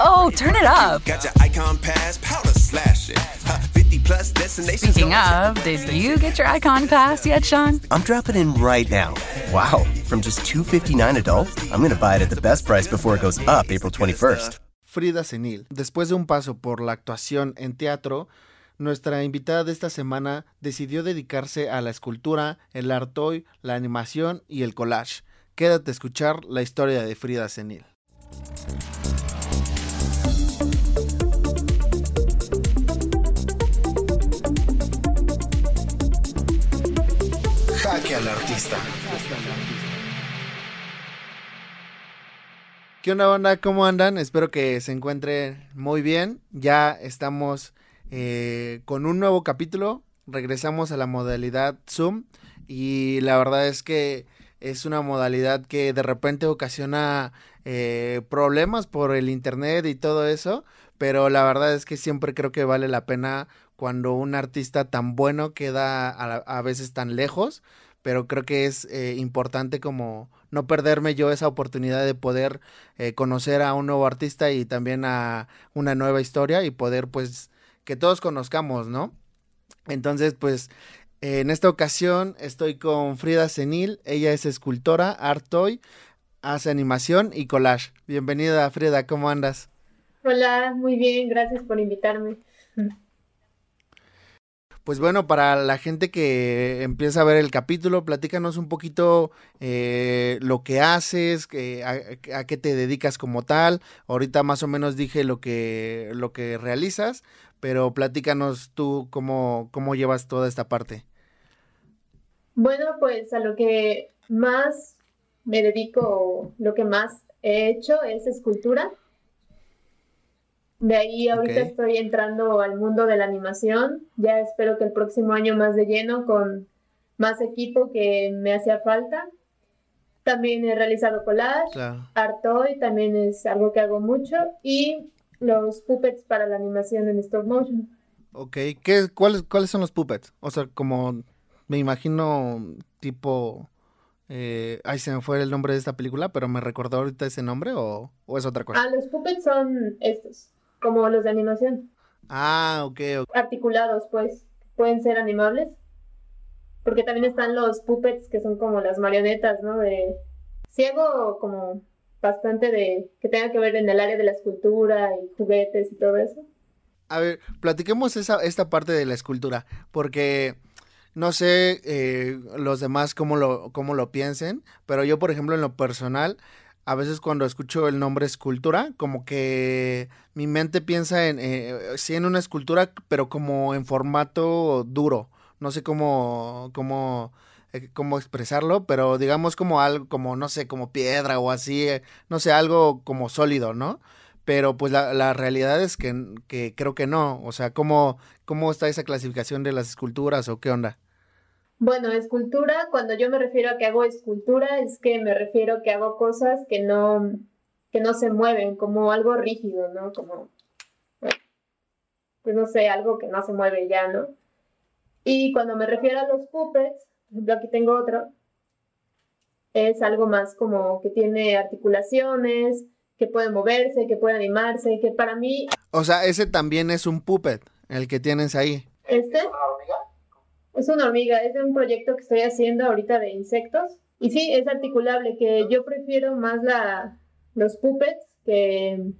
Oh, turn it up. Speaking of, did you get your icon pass yet, Sean? I'm dropping in right now. Wow, from just 259 adult, I'm going to buy it at the best price before it goes up April 21st. Frida Senil. Después de un paso por la actuación en teatro, nuestra invitada de esta semana decidió dedicarse a la escultura, el art la animación y el collage. Quédate a escuchar la historia de Frida Senil. Jaque al artista. ¿Qué onda, banda? ¿Cómo andan? Espero que se encuentren muy bien. Ya estamos eh, con un nuevo capítulo. Regresamos a la modalidad Zoom. Y la verdad es que es una modalidad que de repente ocasiona eh, problemas por el internet y todo eso. Pero la verdad es que siempre creo que vale la pena cuando un artista tan bueno queda a, veces tan lejos. Pero creo que es eh, importante como no perderme yo esa oportunidad de poder eh, conocer a un nuevo artista y también a una nueva historia y poder pues que todos conozcamos, ¿no? Entonces pues en esta ocasión estoy con Frida Senil, ella es escultora, art toy, hace animación y collage. Bienvenida Frida, ¿cómo andas? Hola, muy bien, gracias por invitarme. Pues bueno, para la gente que empieza a ver el capítulo, platícanos un poquito eh, lo que haces, a, qué te dedicas como tal. Ahorita más o menos dije lo que, lo que realizas, pero platícanos tú cómo, cómo llevas toda esta parte. Bueno, pues a lo que más me dedico, lo que más he hecho es escultura. De ahí ahorita estoy entrando al mundo de la animación. Ya espero que el próximo año más de lleno con más equipo que me hacía falta. También he realizado collage, art toy, también es algo que hago mucho y los puppets para la animación en stop motion. Ok, ¿Qué, cuáles, ¿cuáles son los puppets? O sea, como me imagino tipo... Eh, ay, se me fue el nombre de esta película, pero ¿me recordó ahorita ese nombre o, o es otra cosa? Ah, los puppets son estos como los de animación. Ah, ok, Articulados, pues, pueden ser animables. Porque también están los puppets que son como las marionetas, ¿no? De ciego como bastante de que tenga que ver en el área de la escultura y juguetes y todo eso. A ver, platiquemos esa, esta parte de la escultura, porque no sé eh, los demás cómo lo, cómo lo piensen, pero yo, por ejemplo, en lo personal, a veces cuando escucho el nombre escultura, como que mi mente piensa en, eh, sí en una escultura, pero como en formato duro. No sé cómo, cómo, eh, cómo expresarlo, pero digamos como algo, como, no sé, como piedra o así, eh, no sé, algo como sólido, ¿no? Pero pues la, la realidad es que, que, creo que no. O sea, ¿cómo, ¿cómo está esa clasificación de las esculturas o qué onda? Bueno, escultura, cuando yo me refiero a que hago escultura, es que me refiero a que hago cosas que no, que no se mueven, como algo rígido, ¿no? Como, pues no sé, algo que no se mueve ya, ¿no? Y cuando me refiero a los puppets, por ejemplo, aquí tengo otro, es algo más como que tiene articulaciones, que puede moverse, que puede animarse, que para mí... O sea, ese también es un puppet, el que tienes ahí. ¿Este? Es una hormiga, es de un proyecto que estoy haciendo ahorita de insectos. Y sí, es articulable, que yo prefiero más la, los puppets que,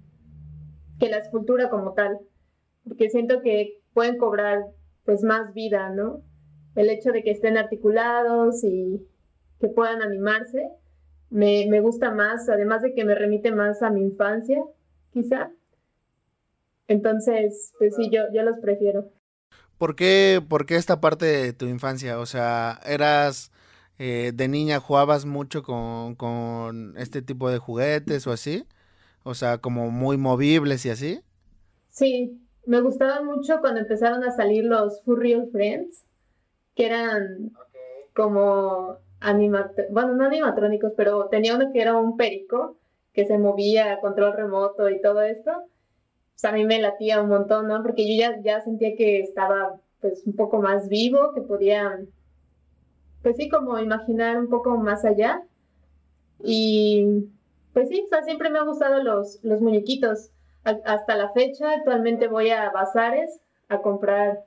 que la escultura como tal. Porque siento que pueden cobrar pues más vida, ¿no? El hecho de que estén articulados y que puedan animarse, me, me gusta más, además de que me remite más a mi infancia, quizá. Entonces, pues sí, yo, yo los prefiero. ¿Por qué, ¿Por qué esta parte de tu infancia? O sea, ¿eras eh, de niña, jugabas mucho con, con este tipo de juguetes o así? O sea, como muy movibles y así. Sí, me gustaban mucho cuando empezaron a salir los Furry Friends, que eran como animatrónicos, bueno, no animatrónicos, pero tenía uno que era un perico que se movía a control remoto y todo esto pues a mí me latía un montón, ¿no? Porque yo ya, ya sentía que estaba pues un poco más vivo, que podía, pues sí, como imaginar un poco más allá. Y pues sí, o sea, siempre me han gustado los, los muñequitos. hasta la fecha actualmente voy a bazares a comprar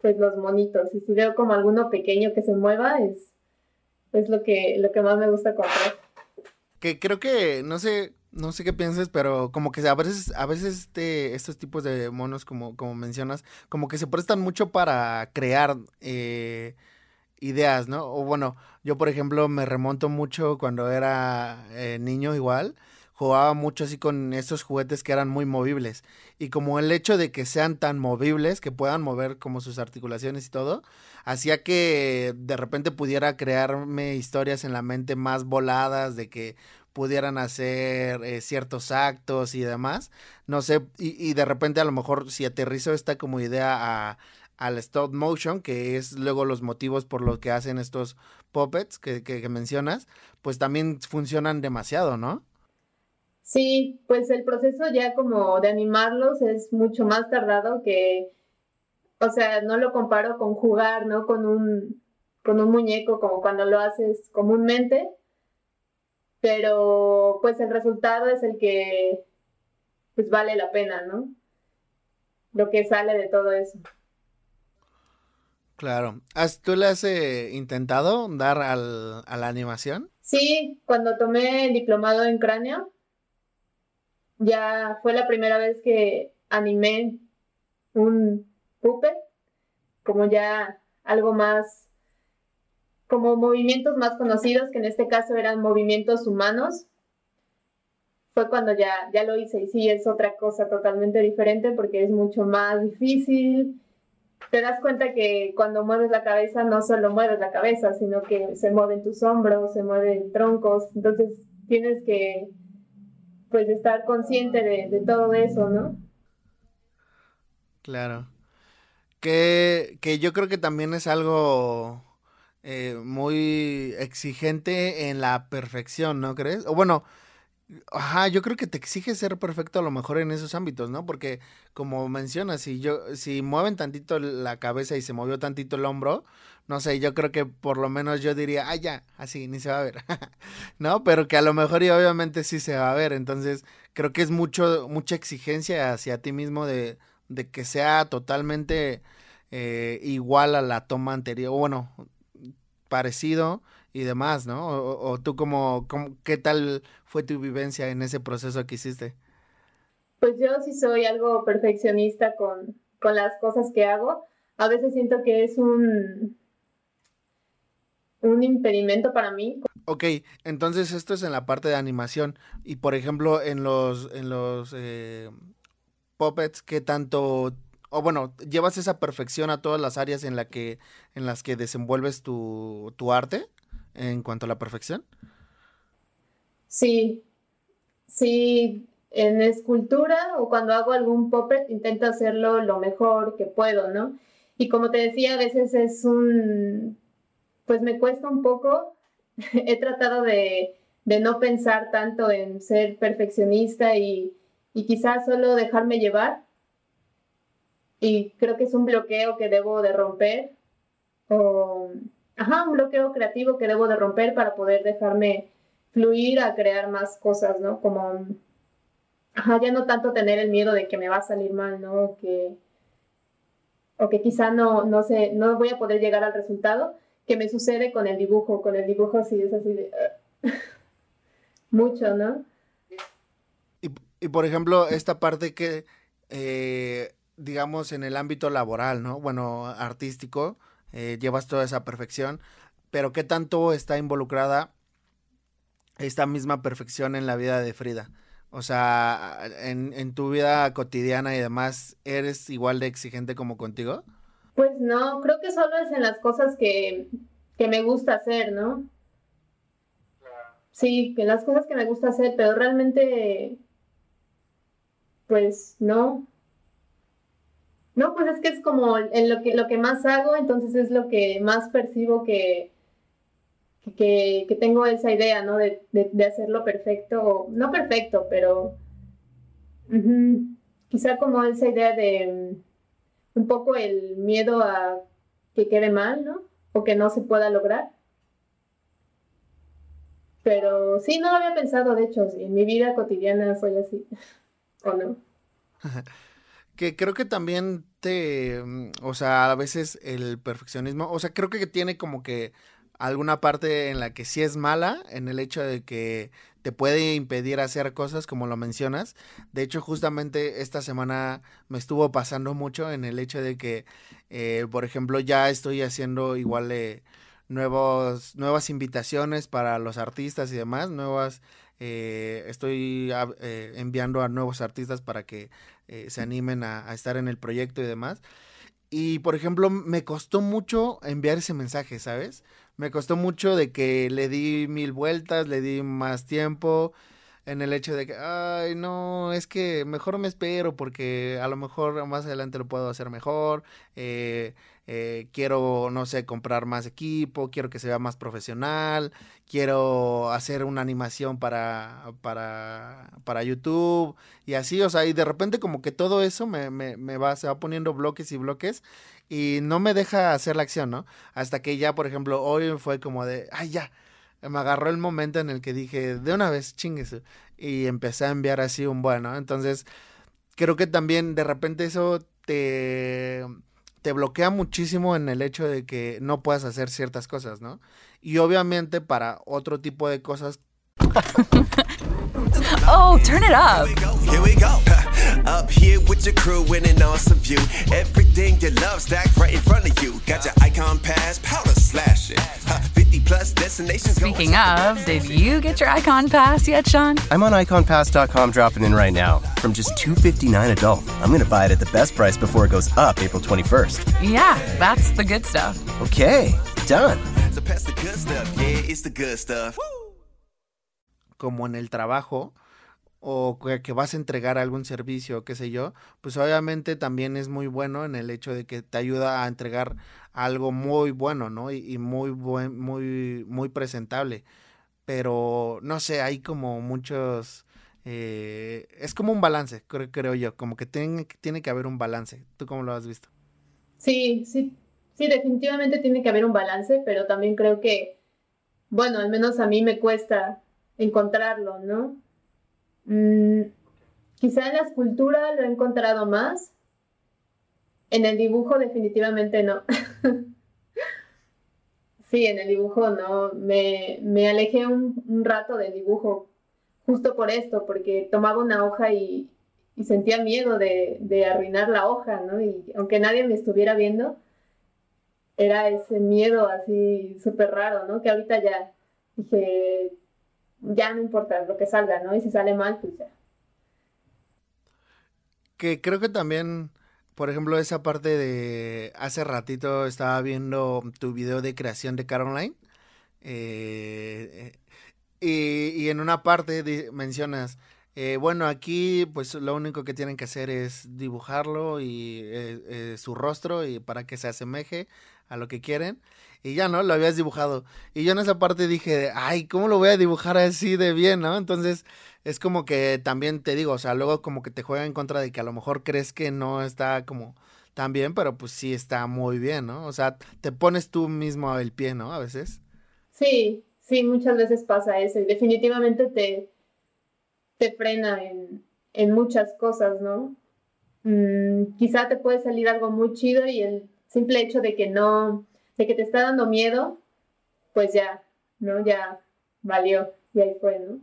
pues los monitos y si veo como alguno pequeño que se mueva es, es lo que lo que más me gusta comprar. Que creo que no sé no sé qué pienses, pero como que a veces, a veces este, estos tipos de monos, como, como mencionas, como que se prestan mucho para crear eh, ideas, ¿no? O bueno, yo por ejemplo me remonto mucho cuando era eh, niño igual, jugaba mucho así con estos juguetes que eran muy movibles. Y como el hecho de que sean tan movibles, que puedan mover como sus articulaciones y todo, hacía que de repente pudiera crearme historias en la mente más voladas, de que pudieran hacer eh, ciertos actos y demás. No sé, y, de repente a lo mejor si aterrizo esta como idea a, al stop motion, que es luego los motivos por los que hacen estos puppets que, que, mencionas, pues también funcionan demasiado, ¿no? Sí, pues el proceso ya como de animarlos es mucho más tardado que, o sea, no lo comparo con jugar, ¿no? Con un, con un muñeco como cuando lo haces comúnmente, pero pues el resultado es el que pues vale la pena, ¿no? Lo que sale de todo eso. Claro. ¿Tú le has eh, intentado dar al, a la animación? Sí, cuando tomé el diplomado en cráneo, ya fue la primera vez que animé un puppet, como ya algo más como movimientos más conocidos, que en este caso eran movimientos humanos, fue cuando ya, ya lo hice. Y sí, es otra cosa totalmente diferente porque es mucho más difícil. Te das cuenta que cuando mueves la cabeza no solo mueves la cabeza, sino que se mueven tus hombros, se mueven troncos. Entonces tienes que pues estar consciente de, todo eso, ¿no? Claro. Que, que yo creo que también es algo eh, muy exigente en la perfección, ¿no crees? O bueno, ajá, yo creo que te exige ser perfecto a lo mejor en esos ámbitos, ¿no? Porque como mencionas, si yo, si mueven tantito la cabeza y se movió tantito el hombro, no sé, yo creo que por lo menos yo diría, ah, ya, así, ni se va a ver, ¿no? Pero que a lo mejor y obviamente sí se va a ver, entonces creo que es mucho, mucha exigencia hacia ti mismo de, de que sea totalmente eh, igual a la toma anterior, bueno, parecido y demás, ¿no? O, tú como, ¿qué tal fue tu vivencia en ese proceso que hiciste? Pues yo sí soy algo perfeccionista con, con las cosas que hago. A veces siento que es un, un impedimento para mí. Ok, entonces esto es en la parte de animación. Y por ejemplo, en los, en los eh, puppets, ¿qué tanto o bueno, llevas esa perfección a todas las áreas en, la que, en las que desenvuelves tu, arte en cuanto a la perfección? Sí, sí, en escultura o cuando hago algún puppet intento hacerlo lo mejor que puedo, ¿no? Y como te decía, a veces es un, pues me cuesta un poco, he tratado de, no pensar tanto en ser perfeccionista y, y quizás solo dejarme llevar y creo que es un bloqueo que debo de romper, o, ajá, un bloqueo creativo que debo de romper para poder dejarme fluir a crear más cosas, ¿no? Como, ajá, ya no tanto tener el miedo de que me va a salir mal, ¿no? O que, o que quizá no, no sé, no voy a poder llegar al resultado que me sucede con el dibujo, con el dibujo sí es así de... mucho, ¿no? Y, y, por ejemplo, esta parte que eh, digamos, en el ámbito laboral, ¿no? Bueno, artístico, eh, llevas toda esa perfección, pero ¿qué tanto está involucrada esta misma perfección en la vida de Frida? O sea, en, tu vida cotidiana y demás, ¿eres igual de exigente como contigo? Pues no, creo que solo es en las cosas que, que me gusta hacer, ¿no? Sí, que las cosas que me gusta hacer, pero realmente, pues no, no, pues es que es como en lo que, lo que más hago, entonces es lo que más percibo que, que, tengo esa idea, ¿no? De, hacerlo perfecto, no perfecto, pero quizá como esa idea de un poco el miedo a que quede mal, ¿no? O que no se pueda lograr. Pero sí, no lo había pensado, de hecho, en mi vida cotidiana soy así. ¿o no? Que creo que también te, mm, o sea, a veces el perfeccionismo, o sea, creo que tiene como que alguna parte en la que sí es mala, en el hecho de que te puede impedir hacer cosas como lo mencionas. De hecho, justamente esta semana me estuvo pasando mucho en el hecho de que, eh, por ejemplo, ya estoy haciendo igual eh, nuevos, nuevas invitaciones para los artistas y demás, nuevas, eh, estoy eh, enviando a nuevos artistas para que eh, se animen a, a estar en el proyecto y demás. Y por ejemplo, me costó mucho enviar ese mensaje, ¿sabes? Me costó mucho de que le di mil vueltas, le di más tiempo en el hecho de que, ay, no, es que mejor me espero porque a lo mejor más adelante lo puedo hacer mejor. Eh, eh, quiero, no sé, comprar más equipo, quiero que sea más profesional, quiero hacer una animación para, para, para YouTube y así, o sea, y de repente como que todo eso me, me, me va, se va poniendo bloques y bloques y no me deja hacer la acción, ¿no? Hasta que ya, por ejemplo, hoy fue como de, ay, ya, me agarró el momento en el que dije, de una vez, chingues, y empecé a enviar así un bueno, entonces creo que también de repente eso te te bloquea muchísimo en el hecho de que no puedas hacer ciertas cosas, ¿no? Y obviamente para otro tipo de cosas. oh, turn it up. Here we go. Up here with your crew in an awesome view. Everything you love stacked right in front of you. Got your icon pass, powder slashing. 50 plus destinations. Speaking of, did you get your icon pass yet, Sean? I'm on iconpass.com dropping in right now. From just $259 adult, I'm going to buy it at the best price before it goes up April 21st. Yeah, that's the good stuff. Okay, done. So pass the good stuff. Yeah, it's the good stuff. Como en el trabajo o que vas a entregar algún servicio, qué sé yo, pues obviamente también es muy bueno en el hecho de que te ayuda a entregar algo muy bueno, ¿no? Y, muy buen, muy, muy presentable. Pero no sé, hay como muchos. Eh, es como un balance, creo, creo yo. Como que tiene, tiene que haber un balance. ¿Tú cómo lo has visto? Sí, sí, sí, definitivamente tiene que haber un balance, pero también creo que, bueno, al menos a mí me cuesta encontrarlo, ¿no? Mm, quizá en la escultura lo he encontrado más. En el dibujo definitivamente no. sí, en el dibujo no. Me, me alejé un, rato del dibujo justo por esto, porque tomaba una hoja y, y sentía miedo de, de, arruinar la hoja, ¿no? Y aunque nadie me estuviera viendo, era ese miedo así súper raro, ¿no? Que ahorita ya dije, ya no importa lo que salga, ¿no? Y si sale mal, pues ya. Que creo que también, por ejemplo, esa parte de hace ratito estaba viendo tu video de creación de Caroline. Eh, y, y, en una parte mencionas, eh, bueno, aquí pues lo único que tienen que hacer es dibujarlo y eh, eh, su rostro y para que se asemeje a lo que quieren. Y ya, ¿no? Lo habías dibujado. Y yo en esa parte dije, ay, ¿cómo lo voy a dibujar así de bien, ¿no? Entonces, es como que también te digo, o sea, luego como que te juega en contra de que a lo mejor crees que no está como tan bien, pero pues sí está muy bien, ¿no? O sea, te pones tú mismo el pie, ¿no? A veces. Sí, sí, muchas veces pasa eso y definitivamente te, te frena en, en muchas cosas, ¿no? Mm, quizá te puede salir algo muy chido y el simple hecho de que no, de que te está dando miedo, pues ya, ¿no? Ya valió y ahí fue, ¿no?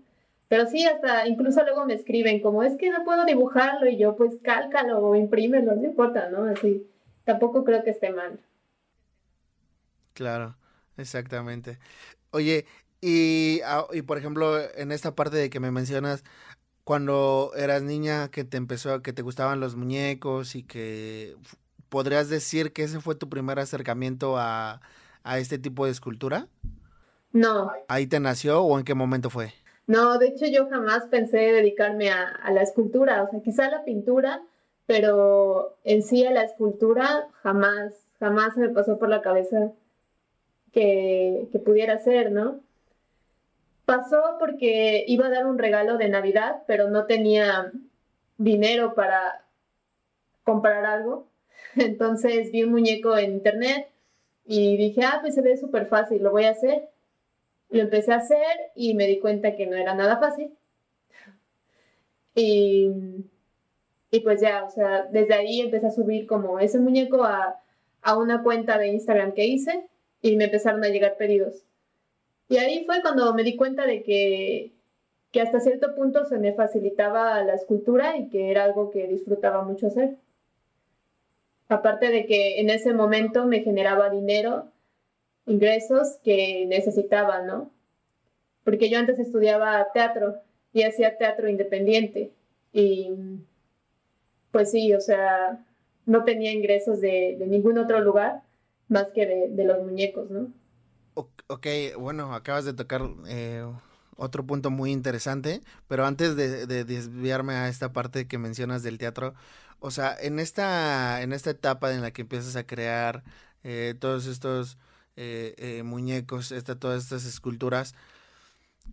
Pero sí, hasta incluso luego me escriben como, es que no puedo dibujarlo y yo pues cálcalo o imprímelo, no importa, ¿no? Así, tampoco creo que esté mal. Claro, exactamente. Oye, y, ah, y por ejemplo, en esta parte de que me mencionas, cuando eras niña que te empezó, que te gustaban los muñecos y que ¿podrías decir que ese fue tu primer acercamiento a, este tipo de escultura? No. ¿Ahí te nació o en qué momento fue? No, de hecho yo jamás pensé dedicarme a, la escultura, o sea, quizá a la pintura, pero en sí a la escultura jamás, jamás me pasó por la cabeza que, que pudiera ser, ¿no? Pasó porque iba a dar un regalo de Navidad, pero no tenía dinero para comprar algo Entonces vi un muñeco en internet y dije, ah, pues se ve súper fácil, lo voy a hacer. Lo empecé a hacer y me di cuenta que no era nada fácil. Y Y pues ya, o sea, desde ahí empecé a subir como ese muñeco a, a una cuenta de Instagram que hice y me empezaron a llegar pedidos. Y ahí fue cuando me di cuenta de que, que hasta cierto punto se me facilitaba la escultura y que era algo que disfrutaba mucho hacer. Aparte de que en ese momento me generaba dinero, ingresos que necesitaba, ¿no? Porque yo antes estudiaba teatro y hacía teatro independiente. Y pues sí, o sea, no tenía ingresos de, ningún otro lugar más que de, los muñecos, ¿no? Ok, bueno, acabas de tocar eh, otro punto muy interesante, pero antes de, desviarme a esta parte que mencionas del teatro, o sea, en esta, en esta etapa en la que empiezas a crear eh, todos estos eh, muñecos, esta, todas estas esculturas,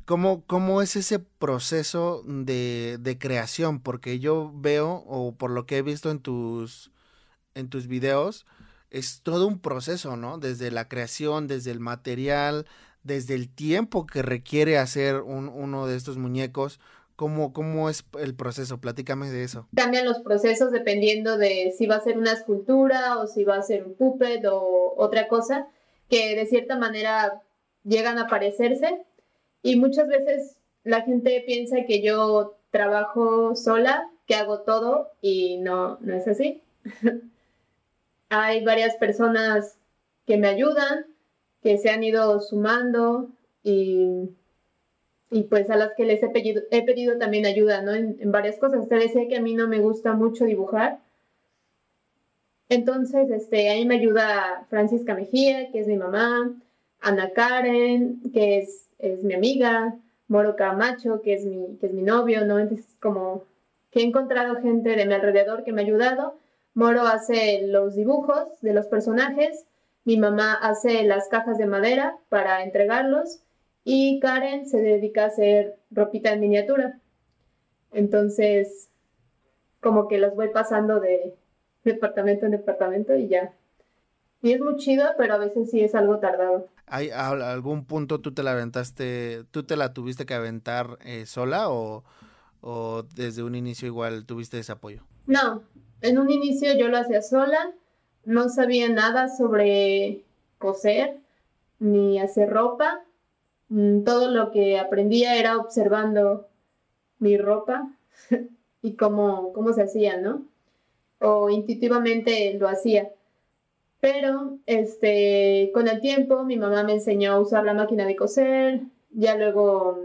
¿Cómo, ¿Cómo, es ese proceso de, de, creación? Porque yo veo, o por lo que he visto en tus, en tus videos, es todo un proceso, ¿no? Desde la creación, desde el material, desde el tiempo que requiere hacer un, uno de estos muñecos. ¿Cómo, ¿Cómo es el proceso? Platícame de eso. Cambian los procesos dependiendo de si va a ser una escultura o si va a ser un puppet o otra cosa, que de cierta manera llegan a parecerse. Y muchas veces la gente piensa que yo trabajo sola, que hago todo y no, no es así. hay varias personas que me ayudan, que se han ido sumando y, y pues a las que les he pedido, he pedido también ayuda, ¿no? En, varias cosas. Te decía que a mí no me gusta mucho dibujar. Entonces, este, ahí me ayuda Francisca Mejía, que es mi mamá, Ana Karen, que es, es mi amiga, Moro Camacho, que es mi, que es mi novio, ¿no? Entonces, como que he encontrado gente de mi alrededor que me ha ayudado Moro hace los dibujos de los personajes, mi mamá hace las cajas de madera para entregarlos y Karen se dedica a hacer ropita en miniatura. Entonces, como que las voy pasando de departamento en departamento y ya. Y es muy chido, pero a veces sí es algo tardado. ¿Hay algún punto tú te la aventaste, tú te la tuviste que aventar eh, sola o, o desde un inicio igual tuviste ese apoyo? No, en un inicio yo lo hacía sola, no sabía nada sobre coser ni hacer ropa. Mm, todo lo que aprendía era observando mi ropa y cómo, cómo se hacía, ¿no? O intuitivamente lo hacía. Pero este, con el tiempo mi mamá me enseñó a usar la máquina de coser. Ya luego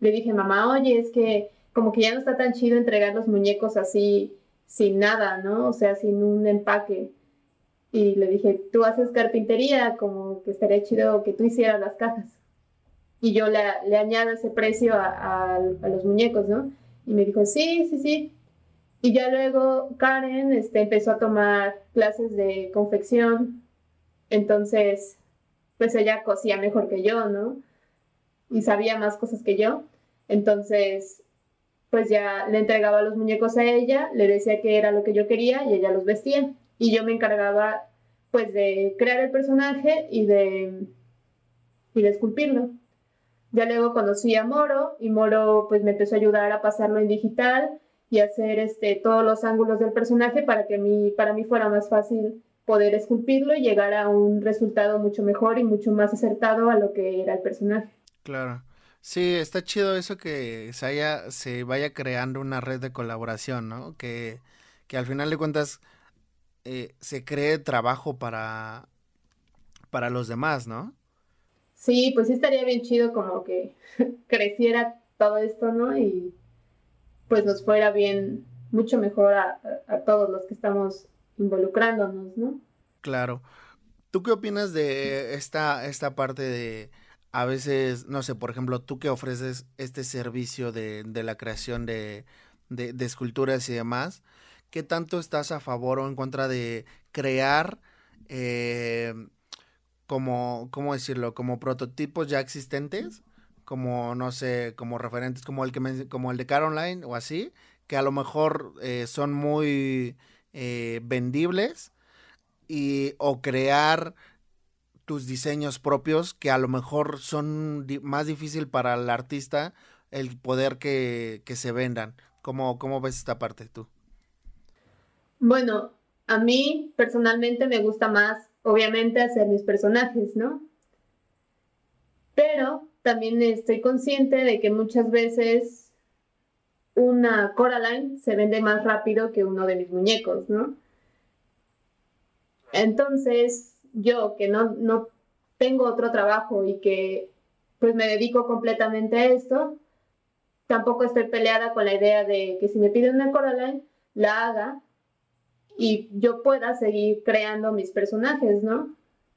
le dije, mamá, oye, es que como que ya no está tan chido entregar los muñecos así sin nada, ¿no? O sea, sin un empaque. Y le dije, tú haces carpintería, como que estaría chido que tú hicieras las cajas. Y yo le, le añado ese precio a, los muñecos, ¿no? Y me dijo, sí, sí, sí. Y ya luego Karen este, empezó a tomar clases de confección. Entonces, pues ella cosía mejor que yo, ¿no? Y sabía más cosas que yo. Entonces, pues ya le entregaba los muñecos a ella, le decía que era lo que yo quería y ella los vestía. Y yo me encargaba pues de crear el personaje y de, y de esculpirlo. Ya luego conocí a Moro y Moro pues me empezó a ayudar a pasarlo en digital y hacer este, todos los ángulos del personaje para que mí, para mí fuera más fácil poder esculpirlo y llegar a un resultado mucho mejor y mucho más acertado a lo que era el personaje. Claro. Sí, está chido eso que se, haya, se vaya creando una red de colaboración, ¿no? Que, que al final de cuentas eh, se cree trabajo para, para los demás, ¿no? Sí, pues sí estaría bien chido como que creciera todo esto, ¿no? Y pues nos fuera bien, mucho mejor a, todos los que estamos involucrándonos, ¿no? Claro. ¿Tú qué opinas de esta, esta parte de a veces, no sé, por ejemplo, tú que ofreces este servicio de, la creación de, esculturas y demás, ¿qué tanto estás a favor o en contra de crear, eh, como, ¿cómo decirlo? Como prototipos ya existentes, como, no sé, como referentes, como el, que como el de Caroline o así, que a lo mejor eh, son muy eh, vendibles, y, o crear tus diseños propios que a lo mejor son más difícil para el artista el poder que, se vendan. ¿Cómo, ¿Cómo ves esta parte tú? Bueno, a mí personalmente me gusta más, obviamente, hacer mis personajes, ¿no? Pero también estoy consciente de que muchas veces una Coraline se vende más rápido que uno de mis muñecos, ¿no? Entonces, yo que no, no tengo otro trabajo y que pues me dedico completamente a esto, tampoco estoy peleada con la idea de que si me piden una Coraline, la haga y yo pueda seguir creando mis personajes, ¿no?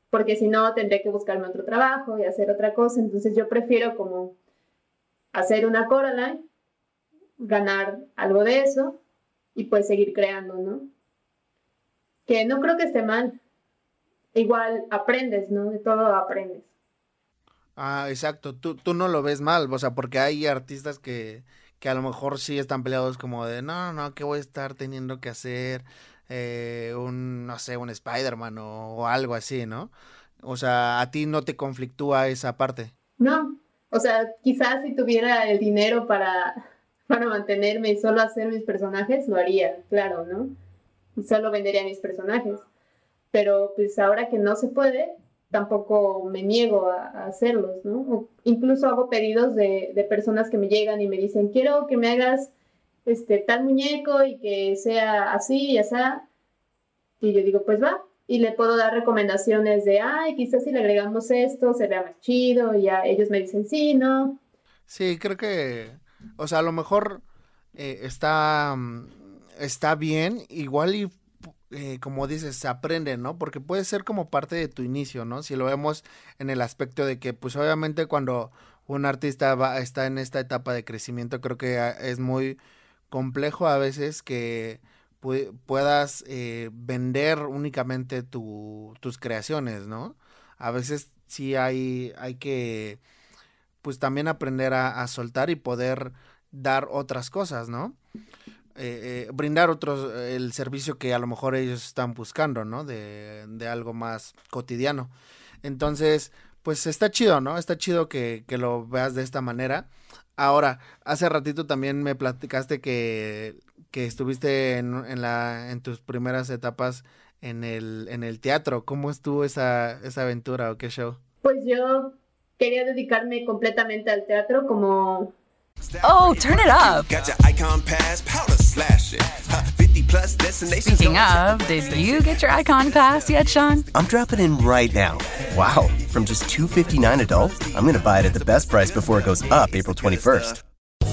Porque si no, tendré que buscarme otro trabajo y hacer otra cosa. Entonces yo prefiero como hacer una Coraline, ganar algo de eso y pues seguir creando, ¿no? Que no creo que esté mal. Igual aprendes, ¿no? De todo aprendes. Ah, exacto. Tú, tú no lo ves mal, o sea, porque hay artistas que, que a lo mejor sí están peleados como de, no, no, ¿qué voy a estar teniendo que hacer? Eh, un, no sé, un Spider-Man o, algo así, ¿no? O sea, ¿a ti no te conflictúa esa parte? No, o sea, quizás si tuviera el dinero para, para mantenerme y solo hacer mis personajes, lo haría, claro, ¿no? Y solo vendería mis personajes. Pero pues ahora que no se puede, tampoco me niego a, hacerlos, ¿no? Incluso hago pedidos de, de personas que me llegan y me dicen, quiero que me hagas este, tal muñeco y que sea así y así. Y yo digo, pues va. Y le puedo dar recomendaciones de, ay, quizás si le agregamos esto, se vea más chido. Y ya ellos me dicen, sí, no. Sí, creo que, o sea, a lo mejor eh, está, mm, está bien, igual y eh, como dices, se aprende, ¿no? Porque puede ser como parte de tu inicio, ¿no? Si lo vemos en el aspecto de que, pues obviamente cuando un artista va, está en esta etapa de crecimiento, creo que ah, es muy complejo a veces que puedas eh, vender únicamente tus creaciones, ¿no? A veces sí hay, hay que, pues también aprender a, soltar y poder dar otras cosas, ¿no? Eh, eh, brindar otros, el servicio que a lo mejor ellos están buscando, ¿no? De, de algo más cotidiano. Entonces, pues está chido, ¿no? Está chido que, que lo veas de esta manera. Ahora, hace ratito también me platicaste que, que estuviste en, en, la, en tus primeras etapas en el, en el teatro. ¿Cómo estuvo esa, esa aventura o qué show? Pues yo quería dedicarme completamente al teatro como Oh, turn it up. Got your icon pass, powder it. 50 plus destinations. Speaking of, did you get your icon pass yet, Sean? I'm dropping in right now. Wow, from just 259 adult, I'm going to buy it at the best price before it goes up April 21st.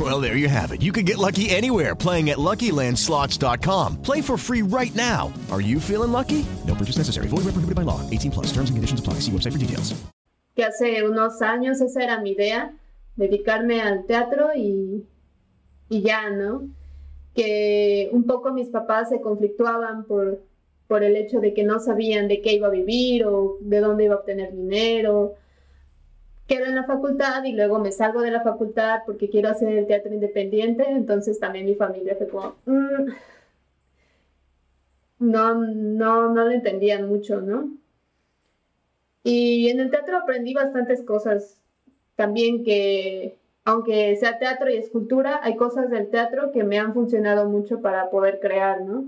Well, there you have it. You can get lucky anywhere playing at LuckyLandSlots.com. Play for free right now. Are you feeling lucky? No purchase necessary. Void where prohibited by law. 18 plus. Terms and conditions apply. See website for details. Que hace unos años esa era mi idea, dedicarme al teatro y, y ya, ¿no? que un poco mis papás se conflictuaban por, por el hecho de que no sabían de qué iba a vivir o de dónde iba a obtener dinero. Quedo en la facultad y luego me salgo de la facultad porque quiero hacer el teatro independiente, entonces también mi familia fue como... Mm, no, no, no lo entendían mucho, ¿no? Y en el teatro aprendí bastantes cosas. También que aunque sea teatro y escultura, hay cosas del teatro que me han funcionado mucho para poder crear, ¿no?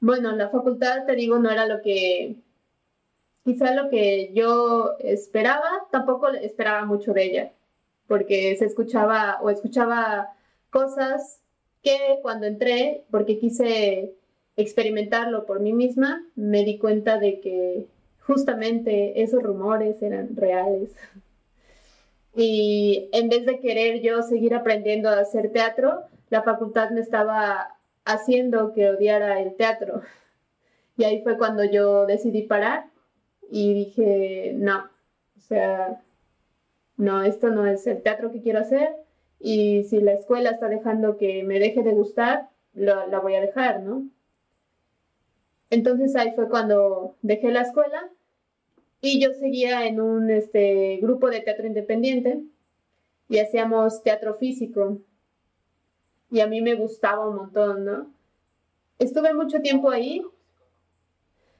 Bueno, la facultad, te digo, no era lo que, quizá lo que yo esperaba, tampoco esperaba mucho de ella, porque se escuchaba o escuchaba cosas que cuando entré, porque quise experimentarlo por mí misma, me di cuenta de que justamente esos rumores eran reales. Y en vez de querer yo seguir aprendiendo a hacer teatro, la facultad me estaba haciendo que odiara el teatro. Y ahí fue cuando yo decidí parar y dije, no, o sea, no, esto no es el teatro que quiero hacer y si la escuela está dejando que me deje de gustar, la voy a dejar, ¿no? Entonces ahí fue cuando dejé la escuela y yo seguía en un este, grupo de teatro independiente y hacíamos teatro físico. Y a mí me gustaba un montón, ¿no? Estuve mucho tiempo ahí.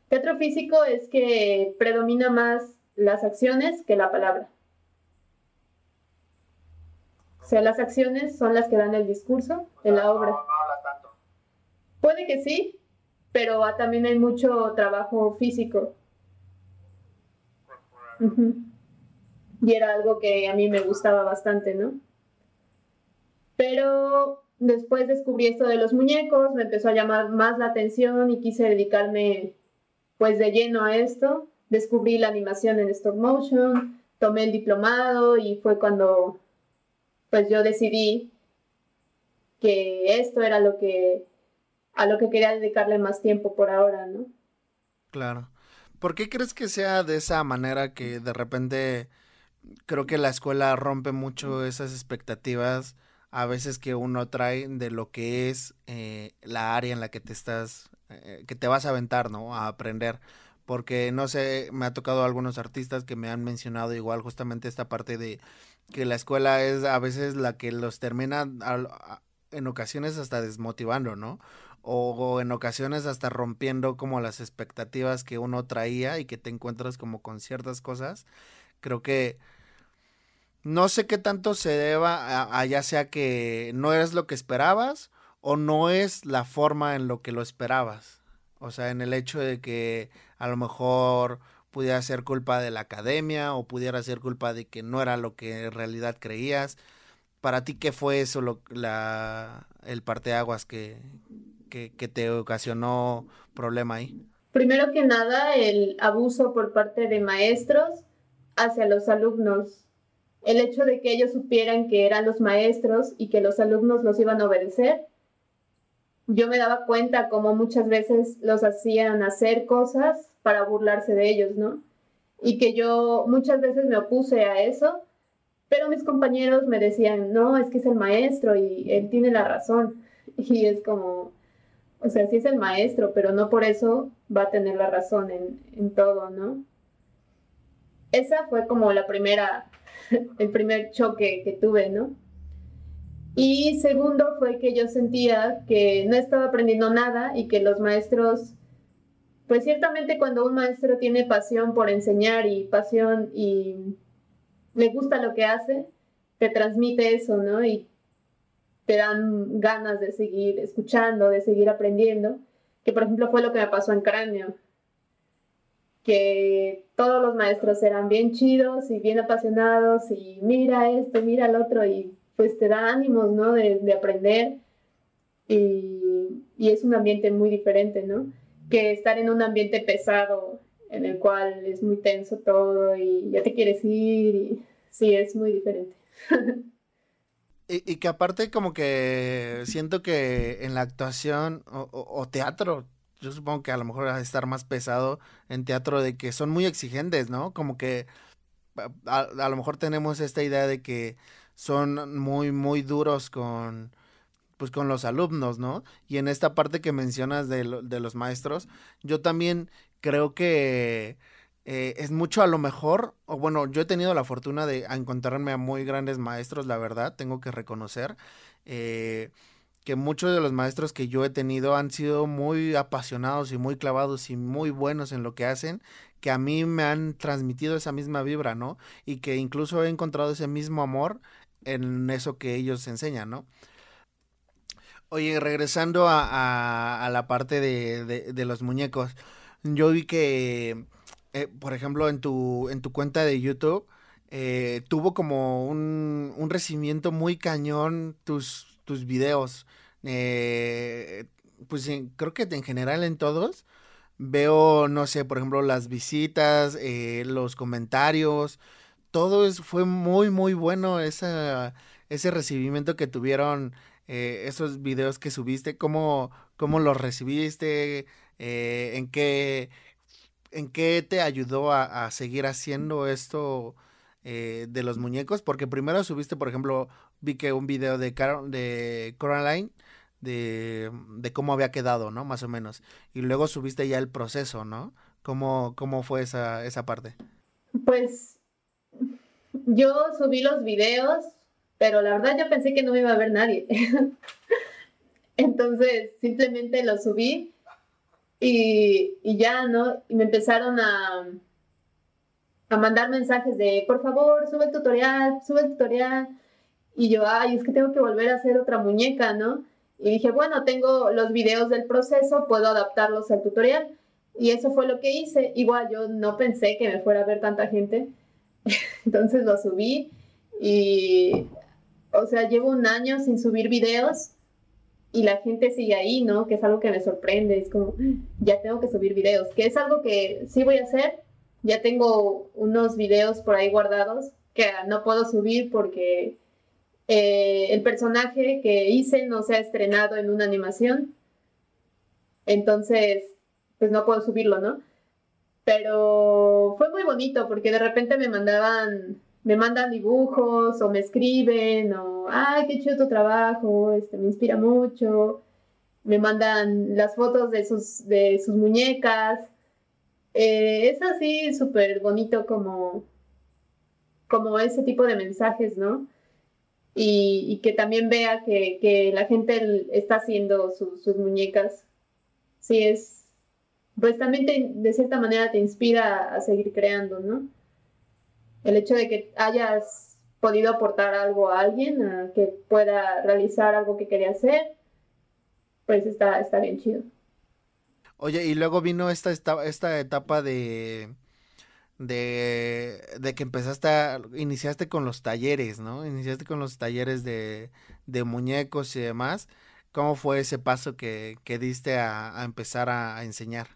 Teatro físico es que predomina más las acciones que la palabra. O sea, las acciones son las que dan el discurso en la obra. Puede que sí, pero también hay mucho trabajo físico. Y era algo que a mí me gustaba bastante, ¿no? Pero después descubrí esto de los muñecos, me empezó a llamar más la atención y quise dedicarme pues de lleno a esto. Descubrí la animación en stop motion, tomé el diplomado y fue cuando pues yo decidí que esto era lo que a lo que quería dedicarle más tiempo por ahora, ¿no? Claro. ¿Por qué crees que sea de esa manera que de repente creo que la escuela rompe mucho esas expectativas a veces que uno trae de lo que es eh, la área en la que te estás, eh, que te vas a aventar, ¿no? A aprender. Porque, no sé, me ha tocado algunos artistas que me han mencionado igual justamente esta parte de que la escuela es a veces la que los termina en ocasiones hasta desmotivando, ¿no? o, en ocasiones hasta rompiendo como las expectativas que uno traía y que te encuentras como con ciertas cosas. Creo que no sé qué tanto se deba a, ya sea que no eres lo que esperabas o no es la forma en lo que lo esperabas. O sea, en el hecho de que a lo mejor pudiera ser culpa de la academia o pudiera ser culpa de que no era lo que en realidad creías. Para ti, ¿qué fue eso, lo, la, el parteaguas que, que, te ocasionó problema ahí? Primero que nada, el abuso por parte de maestros hacia los alumnos. El hecho de que ellos supieran que eran los maestros y que los alumnos los iban a obedecer. Yo me daba cuenta como muchas veces los hacían hacer cosas para burlarse de ellos, ¿no? Y que yo muchas veces me opuse a eso, pero mis compañeros me decían, no, es que es el maestro y él tiene la razón. Y es como, o sea, sí es el maestro, pero no por eso va a tener la razón en, todo, ¿no? Esa fue como la primera, el primer choque que tuve, ¿no? Y segundo fue que yo sentía que no estaba aprendiendo nada y que los maestros, pues ciertamente cuando un maestro tiene pasión por enseñar y pasión y le gusta lo que hace, te transmite eso, ¿no? Y te dan ganas de seguir escuchando, de seguir aprendiendo, que por ejemplo fue lo que me pasó en Cráneo, que todos los maestros eran bien chidos y bien apasionados y mira este, mira el otro y pues te da ánimos, ¿no? De, aprender y, y, es un ambiente muy diferente, ¿no? Que estar en un ambiente pesado en el cual es muy tenso todo y ya te quieres ir y sí, es muy diferente. Y, que aparte como que siento que en la actuación o, teatro, yo supongo que a lo mejor a estar más pesado en teatro de que son muy exigentes, ¿no? Como que a, lo mejor tenemos esta idea de que son muy, muy duros con pues con los alumnos, ¿no? Y en esta parte que mencionas de, de los maestros, yo también creo que eh, es mucho a lo mejor, o bueno, yo he tenido la fortuna de encontrarme a muy grandes maestros, la verdad, tengo que reconocer. Eh, que muchos de los maestros que yo he tenido han sido muy apasionados y muy clavados y muy buenos en lo que hacen, que a mí me han transmitido esa misma vibra, ¿no? Y que incluso he encontrado ese mismo amor en eso que ellos enseñan, ¿no? Oye, regresando a, la parte de, los muñecos, yo vi que eh, por ejemplo, en tu, en tu cuenta de YouTube, eh, tuvo como un, un, recibimiento muy cañón tus, tus videos. Eh, pues creo que en general en todos veo, no sé, por ejemplo, las visitas, los comentarios, todo fue muy, muy bueno esa, ese recibimiento que tuvieron esos videos que subiste, cómo, cómo los recibiste, en qué ¿en qué te ayudó a, seguir haciendo esto eh, de los muñecos? Porque primero subiste, por ejemplo, vi que un video de, de Coraline de, de, cómo había quedado, ¿no? Más o menos. Y luego subiste ya el proceso, ¿no? ¿Cómo, cómo fue esa, esa parte? Pues yo subí los videos pero la verdad yo pensé que no me iba a ver nadie. Entonces simplemente lo subí y, y, ya, ¿no? Y me empezaron a, a mandar mensajes de, por favor, sube el tutorial, sube el tutorial. Y yo, ay, es que tengo que volver a hacer otra muñeca, ¿no? Y dije, bueno, tengo los videos del proceso, puedo adaptarlos al tutorial. Y eso fue lo que hice. Igual yo no pensé que me fuera a ver tanta gente. Entonces lo subí y, o sea, llevo un año sin subir videos y la gente sigue ahí, ¿no? Que es algo que me sorprende. Es como, ya tengo que subir videos, que es algo que sí voy a hacer. Ya tengo unos videos por ahí guardados que no puedo subir porque eh, el personaje que hice no se ha estrenado en una animación. Entonces, pues no puedo subirlo, ¿no? Pero fue muy bonito porque de repente me mandaban, me mandan dibujos o me escriben o, ay, qué chido tu trabajo, este, me inspira mucho. Me mandan las fotos de sus, de sus muñecas. Eh, es así súper bonito como, como ese tipo de mensajes, ¿no? y, que también vea que, la gente está haciendo sus muñecas. Sí, es, pues también de cierta manera te inspira a seguir creando, ¿no? El hecho de que hayas podido aportar algo a alguien, que pueda realizar algo que quería hacer, pues está, está bien chido. Oye, y luego vino esta, esta, esta etapa de de, de que empezaste, a, iniciaste con los talleres, ¿no? Iniciaste con los talleres de, de muñecos y demás. ¿Cómo fue ese paso que, que diste a, empezar a, enseñar?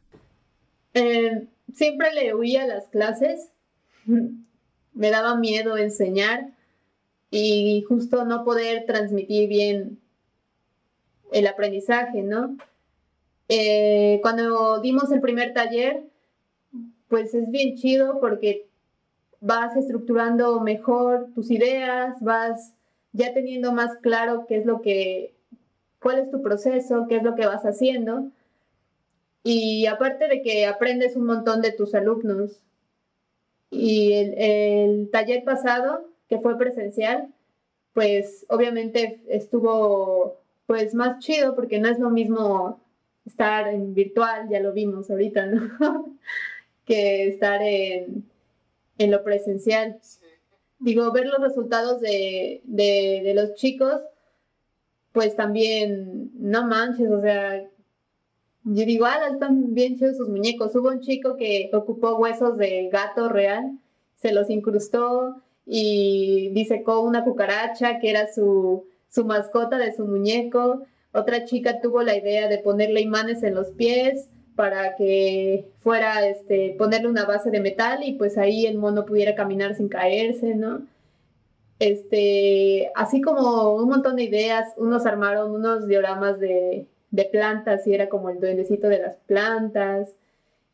Eh, siempre le huía a las clases, me daba miedo enseñar y justo no poder transmitir bien el aprendizaje, ¿no? Eh, cuando dimos el primer taller, pues es bien chido porque vas estructurando mejor tus ideas, vas ya teniendo más claro qué es lo que, cuál es tu proceso, qué es lo que vas haciendo. Y aparte de que aprendes un montón de tus alumnos. Y el, el taller pasado, que fue presencial, pues obviamente estuvo pues más chido porque no es lo mismo estar en virtual, ya lo vimos ahorita, ¿no? que estar en, lo presencial. Digo, ver los resultados de, los chicos, pues también, no manches, o sea, yo digo, ah, están bien chidos sus muñecos. Hubo un chico que ocupó huesos de gato real, se los incrustó y disecó una cucaracha que era su, su mascota de su muñeco. Otra chica tuvo la idea de ponerle imanes en los pies para que fuera, este, ponerle una base de metal y pues ahí el mono pudiera caminar sin caerse, ¿no? Este, así como un montón de ideas, unos armaron unos dioramas de, de plantas y era como el duendecito de las plantas,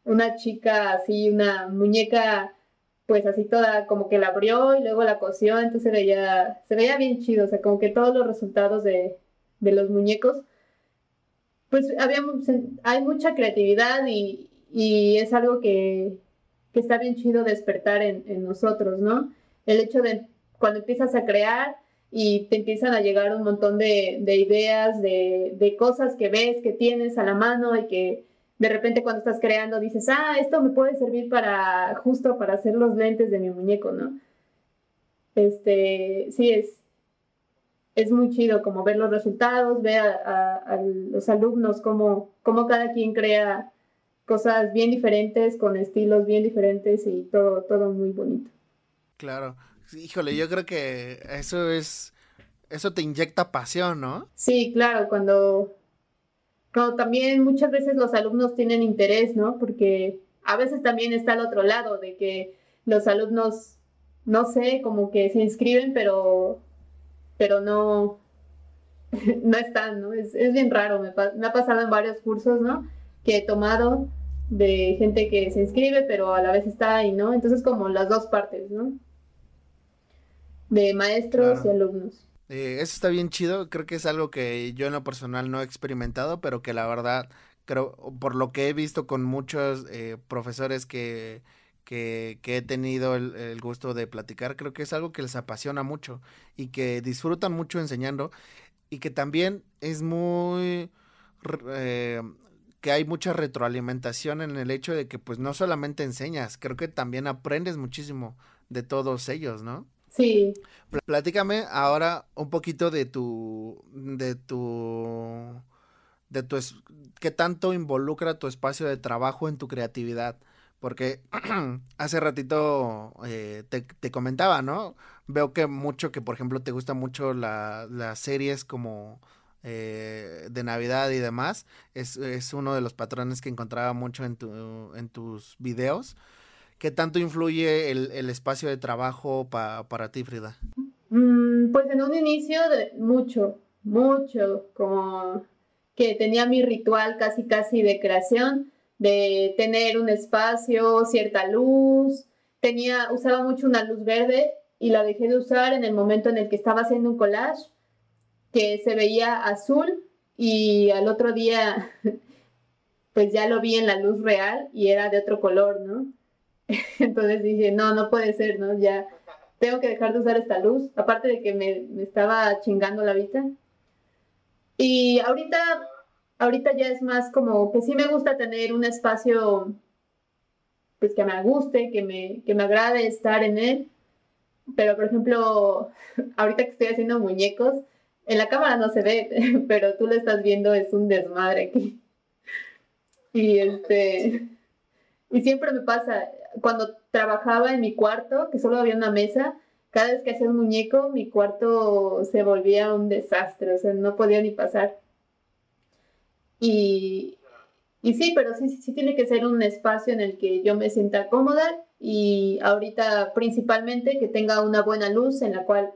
una chica así, una muñeca pues así toda como que la abrió y luego la cosió, entonces se veía, se veía bien chido, o sea, como que todos los resultados de, de los muñecos pues hay mucha creatividad y, es algo que, está bien chido despertar en, nosotros, ¿no? El hecho de cuando empiezas a crear y te empiezan a llegar un montón de, ideas, de, cosas que ves, que tienes a la mano y que de repente cuando estás creando dices, ah, esto me puede servir para justo para hacer los lentes de mi muñeco, ¿no? Este, sí, es, es muy chido como ver los resultados, ver a, los alumnos cómo, cómo, cada quien crea cosas bien diferentes, con estilos bien diferentes y todo, todo muy bonito. Claro, híjole, yo creo que eso es, eso te inyecta pasión, ¿no? Sí, claro, cuando, cuando también muchas veces los alumnos tienen interés, ¿no? Porque a veces también está al otro lado de que los alumnos, no sé, como que se inscriben, pero pero no, no están, ¿no? Es, bien raro, me, ha pasado en varios cursos, ¿no? Que he tomado de gente que se inscribe, pero a la vez está ahí, ¿no? Entonces como las dos partes, ¿no? De maestros y alumnos. Eh, eso está bien chido, creo que es algo que yo en lo personal no he experimentado, pero que la verdad, creo, por lo que he visto con muchos eh, profesores que, que, he tenido el, gusto de platicar, creo que es algo que les apasiona mucho y que disfrutan mucho enseñando y que también es muy... Eh, que hay mucha retroalimentación en el hecho de que pues no solamente enseñas, creo que también aprendes muchísimo de todos ellos, ¿no? Sí. Platícame ahora un poquito de tu, de tu, de tu, qué tanto involucra tu espacio de trabajo en tu creatividad. Porque hace ratito eh, te, comentaba, ¿no? Veo que mucho, que por ejemplo te gustan mucho las series como eh, de Navidad y demás. Es, es, uno de los patrones que encontraba mucho en, tu, en tus videos. ¿Qué tanto influye el, el espacio de trabajo para ti, Frida? Mm, pues en un inicio de mucho, mucho, como que tenía mi ritual casi casi de creación, de tener un espacio, cierta luz, tenía, usaba mucho una luz verde y la dejé de usar en el momento en el que estaba haciendo un collage que se veía azul y al otro día pues ya lo vi en la luz real y era de otro color, ¿no? Entonces dije, no, no puede ser, ¿no? Ya tengo que dejar de usar esta luz, aparte de que me, estaba chingando la vista. Y ahorita, ahorita ya es más como que sí me gusta tener un espacio, pues que me guste, que me, que me agrade estar en él. Pero, por ejemplo, ahorita que estoy haciendo muñecos, en la cámara no se ve, pero tú lo estás viendo, es un desmadre aquí. Y este, y siempre me pasa, cuando trabajaba en mi cuarto, que solo había una mesa, cada vez que hacía un muñeco, mi cuarto se volvía un desastre, o sea, no podía ni pasar. Y, y sí, pero sí, sí, sí tiene que ser un espacio en el que yo me sienta cómoda y ahorita principalmente que tenga una buena luz en la cual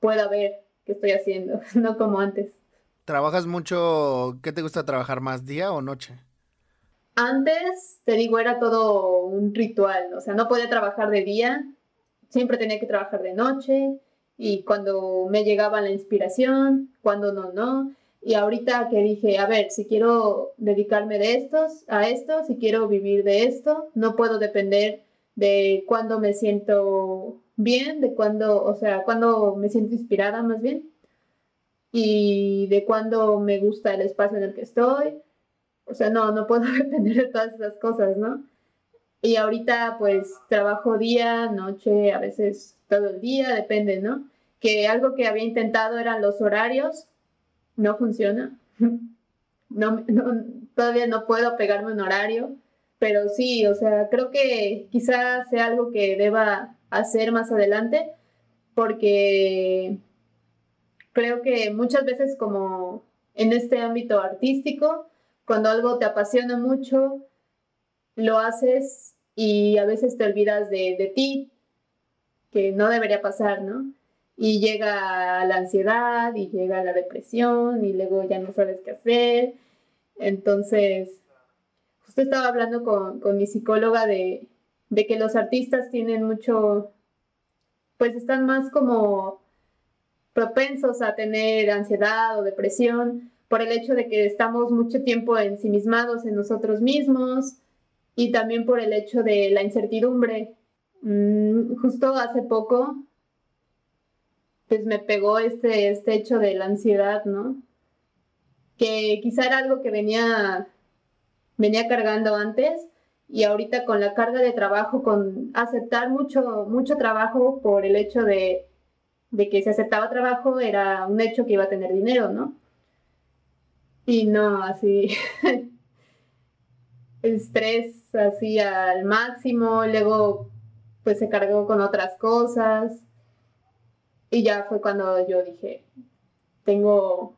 pueda ver qué estoy haciendo, no como antes. ¿Trabajas mucho? ¿Qué te gusta trabajar más, día o noche? Antes, te digo, era todo un ritual, o sea, no podía trabajar de día, siempre tenía que trabajar de noche y cuando me llegaba la inspiración, cuando no, no. Y ahorita que dije, a ver, si quiero dedicarme de estos, a esto, si quiero vivir de esto, no puedo depender de cuándo me siento bien, de cuándo, o sea, cuándo me siento inspirada más bien, y de cuándo me gusta el espacio en el que estoy, o sea, no, no puedo depender de todas esas cosas, ¿no? Y ahorita pues trabajo día, noche, a veces todo el día, depende, ¿no? Que algo que había intentado eran los horarios, no funciona. No, todavía no puedo pegarme un horario, pero sí, o sea, creo que quizás sea algo que deba hacer más adelante, porque creo que muchas veces como en este ámbito artístico, cuando algo te apasiona mucho, lo haces y a veces te olvidas de, ti, que no debería pasar, ¿no? Y llega la ansiedad y llega la depresión y luego ya no sabes qué hacer. Entonces, justo estaba hablando con, mi psicóloga de, de que los artistas tienen mucho, pues están más como propensos a tener ansiedad o depresión por el hecho de que estamos mucho tiempo ensimismados en nosotros mismos y también por el hecho de la incertidumbre. Mm, justo hace poco, pues me pegó este, este hecho de la ansiedad, ¿no? Que quizá era algo que venía, venía cargando antes y ahorita con la carga de trabajo, con aceptar mucho, mucho trabajo por el hecho de, de que si aceptaba trabajo era un hecho que iba a tener dinero, ¿no? Y no, así, estrés así al máximo, luego pues se cargó con otras cosas. Y ya fue cuando yo dije, tengo,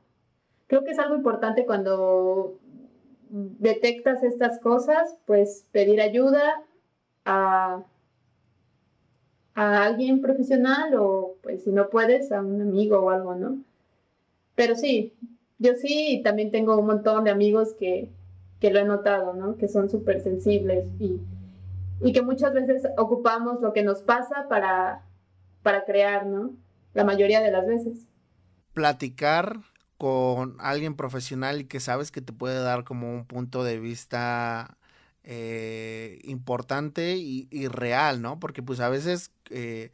creo que es algo importante cuando detectas estas cosas, pues pedir ayuda a, a alguien profesional o pues si no puedes a un amigo o algo, ¿no? Pero sí, yo sí también tengo un montón de amigos que, lo he notado, ¿no? Que son súper sensibles y, que muchas veces ocupamos lo que nos pasa para, para crear, ¿no? La mayoría de las veces. Platicar con alguien profesional y que sabes que te puede dar como un punto de vista eh, importante y, real, ¿no? Porque pues a veces eh,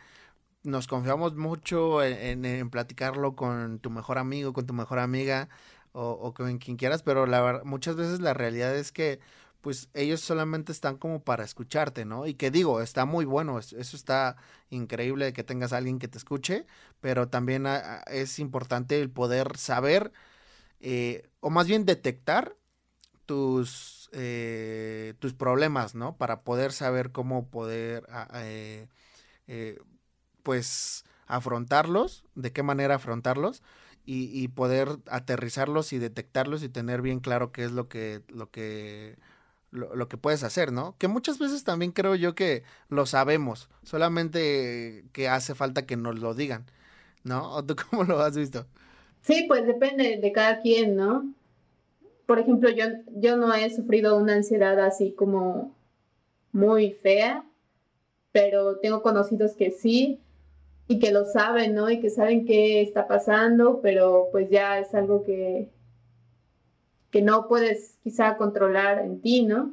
nos confiamos mucho en, platicarlo con tu mejor amigo, con tu mejor amiga o, con quien quieras, pero la, muchas veces la realidad es que pues ellos solamente están como para escucharte, ¿no? Y que digo, está muy bueno, eso está increíble que tengas a alguien que te escuche, pero también es importante el poder saber, eh, o más bien detectar tus, eh, tus problemas, ¿no? Para poder saber cómo poder, eh, pues, afrontarlos, de qué manera afrontarlos. Y, poder aterrizarlos y detectarlos y tener bien claro qué es lo que, lo que lo, que puedes hacer, ¿no? Que muchas veces también creo yo que lo sabemos, solamente que hace falta que nos lo digan, ¿no? ¿O tú cómo lo has visto? Sí, pues depende de cada quien, ¿no? Por ejemplo, yo, yo no he sufrido una ansiedad así como muy fea, pero tengo conocidos que sí y que lo saben, ¿no? Y que saben qué está pasando, pero pues ya es algo que, que no puedes quizá controlar en ti, ¿no?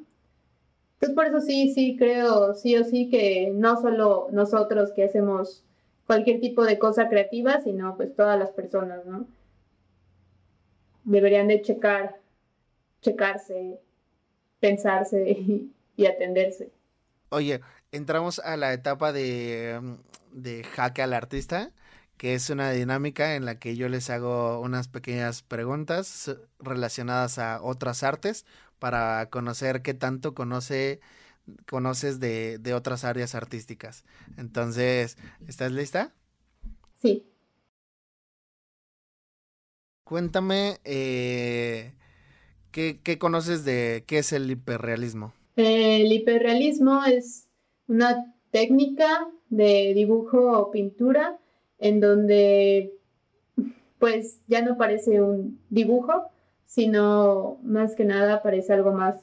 Entonces por eso sí, sí creo, sí o sí que no solo nosotros que hacemos cualquier tipo de cosa creativa, sino pues todas las personas, ¿no? Deberían de checar, checarse, pensarse y, y atenderse. Oye, entramos a la etapa de, de jaque al artista que es una dinámica en la que yo les hago unas pequeñas preguntas relacionadas a otras artes para conocer qué tanto conoce, conoces de, otras áreas artísticas. Entonces, ¿estás lista? Sí. Cuéntame, eh, ¿qué, ¿qué conoces de qué es el hiperrealismo? El hiperrealismo es una técnica de dibujo o pintura en donde pues ya no parece un dibujo, sino más que nada parece algo más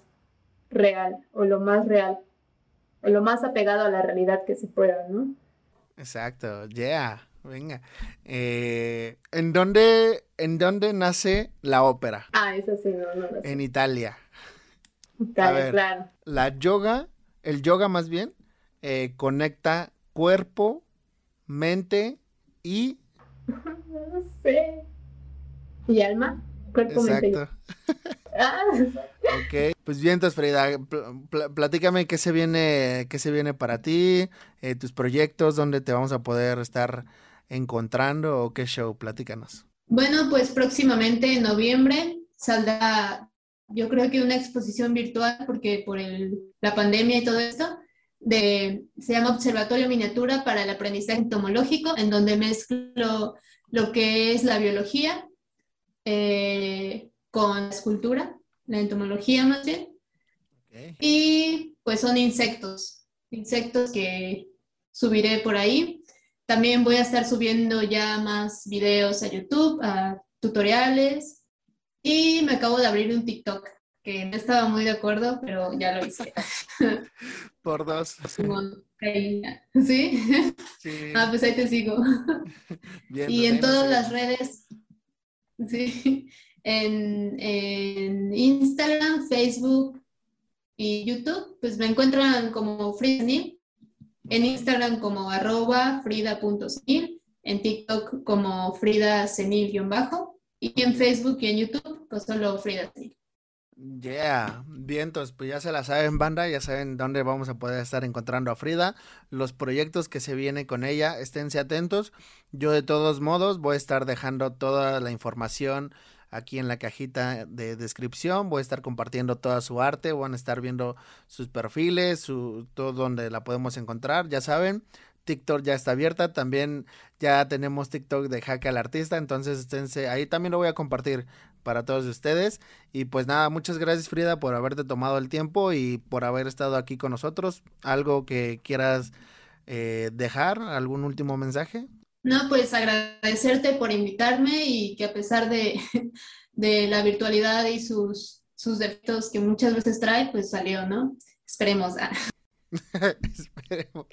real o lo más real o lo más apegado a la realidad que se pueda, ¿no? Exacto, yeah, venga. Eh, ¿en, dónde, ¿En dónde nace la ópera? Ah, eso sí, no, no, En Italia. Italia, claro. La yoga, el yoga más bien, eh, conecta cuerpo, mente y... No sé. ¿Y alma? Cuerpo, Exacto. ah. Ok, pues bien, entonces Frida, platícame qué se viene, qué se viene para ti, eh, tus proyectos, dónde te vamos a poder estar encontrando o qué show, platícanos. Bueno, pues próximamente en noviembre saldrá, yo creo que una exposición virtual, porque por el, la pandemia y todo esto, de, se llama Observatorio Miniatura para el Aprendizaje Entomológico, en donde mezclo lo que es la biología eh, con la escultura, la entomología más bien. Y pues son insectos, insectos que subiré por ahí. También voy a estar subiendo ya más videos a YouTube, a tutoriales. Y me acabo de abrir un TikTok, que no estaba muy de acuerdo, pero ya lo hice. Por dos. ¿Sí? ¿Sí? Ah, pues ahí te sigo. y en todas las redes, sí, en, en, Instagram, Facebook y YouTube, pues me encuentran como Frida en Instagram como arroba frida.senil, en TikTok como Frida Senil-bajo y en Facebook y en YouTube pues solo Frida Senil. Yeah, bien, entonces pues ya se la saben banda, ya saben dónde vamos a poder estar encontrando a Frida, los proyectos que se vienen con ella, esténse atentos. Yo de todos modos voy a estar dejando toda la información aquí en la cajita de descripción, voy a estar compartiendo toda su arte, van a estar viendo sus perfiles, su, todo donde la podemos encontrar, ya saben, TikTok ya está abierta, también ya tenemos TikTok de Hack al Artista, entonces esténse, ahí también lo voy a compartir para todos ustedes. Y pues nada, muchas gracias Frida por haberte tomado el tiempo y por haber estado aquí con nosotros. ¿Algo que quieras eh, dejar? ¿Algún último mensaje? No, pues agradecerte por invitarme y que a pesar de, de la virtualidad y sus, sus defectos que muchas veces trae, pues salió, ¿no? Esperemos. esperemos,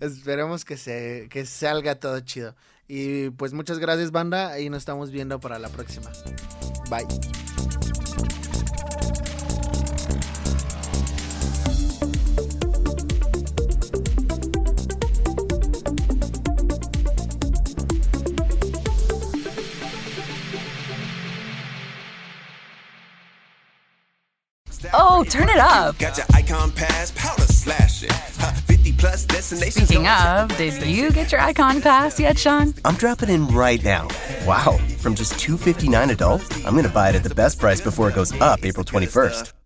esperemos que, se, que salga todo chido. Y pues muchas gracias, banda. Y nos estamos viendo para la próxima. Bye. Oh, turn it up. Got your icon pass, powder slashing. 50 plus destinations. Speaking of, did you get your icon pass yet, Sean? I'm dropping in right now. Wow, from just 259 adult, I'm going to buy it at the best price before it goes up April 21st.